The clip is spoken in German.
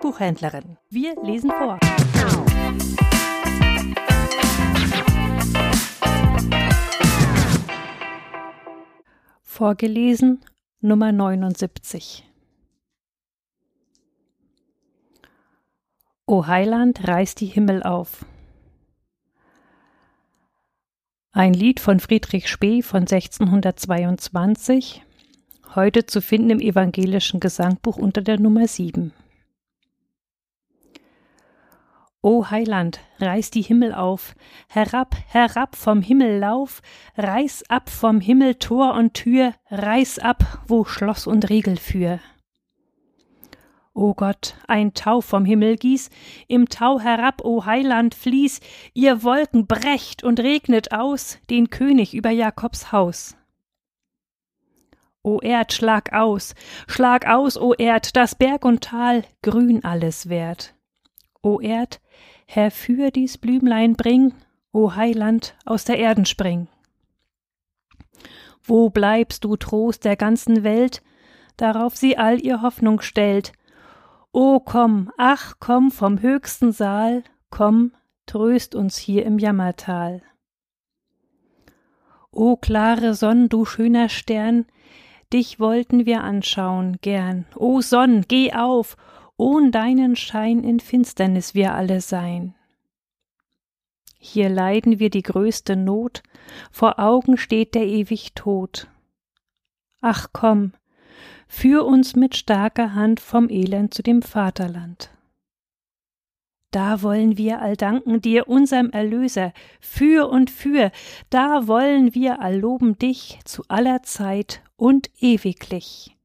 Buchhändlerin. Wir lesen vor. Vorgelesen Nummer 79. O Heiland, reiß die Himmel auf. Ein Lied von Friedrich Spee von 1622, heute zu finden im evangelischen Gesangbuch unter der Nummer 7. O Heiland, reiß die Himmel auf, herab, herab vom Himmel lauf, reiß ab vom Himmel Tor und Tür, reiß ab, wo Schloss und Riegel für. O Gott, ein Tau vom Himmel gieß, im Tau herab, o Heiland, fließ, ihr Wolken brecht und regnet aus. Den König über Jakobs Haus. O Erd, schlag aus, schlag aus, o Erd, das Berg und Tal. Grün alles wert. O Erd, herfür dies Blümlein bring, o Heiland, aus der Erden spring. Wo bleibst du Trost der ganzen Welt, darauf sie all ihr Hoffnung stellt, O komm, ach komm vom höchsten Saal, komm, tröst uns hier im Jammertal. O klare Sonn, du schöner Stern, dich wollten wir anschauen gern. O Sonn, geh auf, ohn deinen Schein in Finsternis wir alle sein. Hier leiden wir die größte Not, vor Augen steht der ewig Tod. Ach komm, Führ uns mit starker Hand vom Elend zu dem Vaterland. Da wollen wir all danken dir, unserem Erlöser, für und für, da wollen wir all loben dich zu aller Zeit und ewiglich.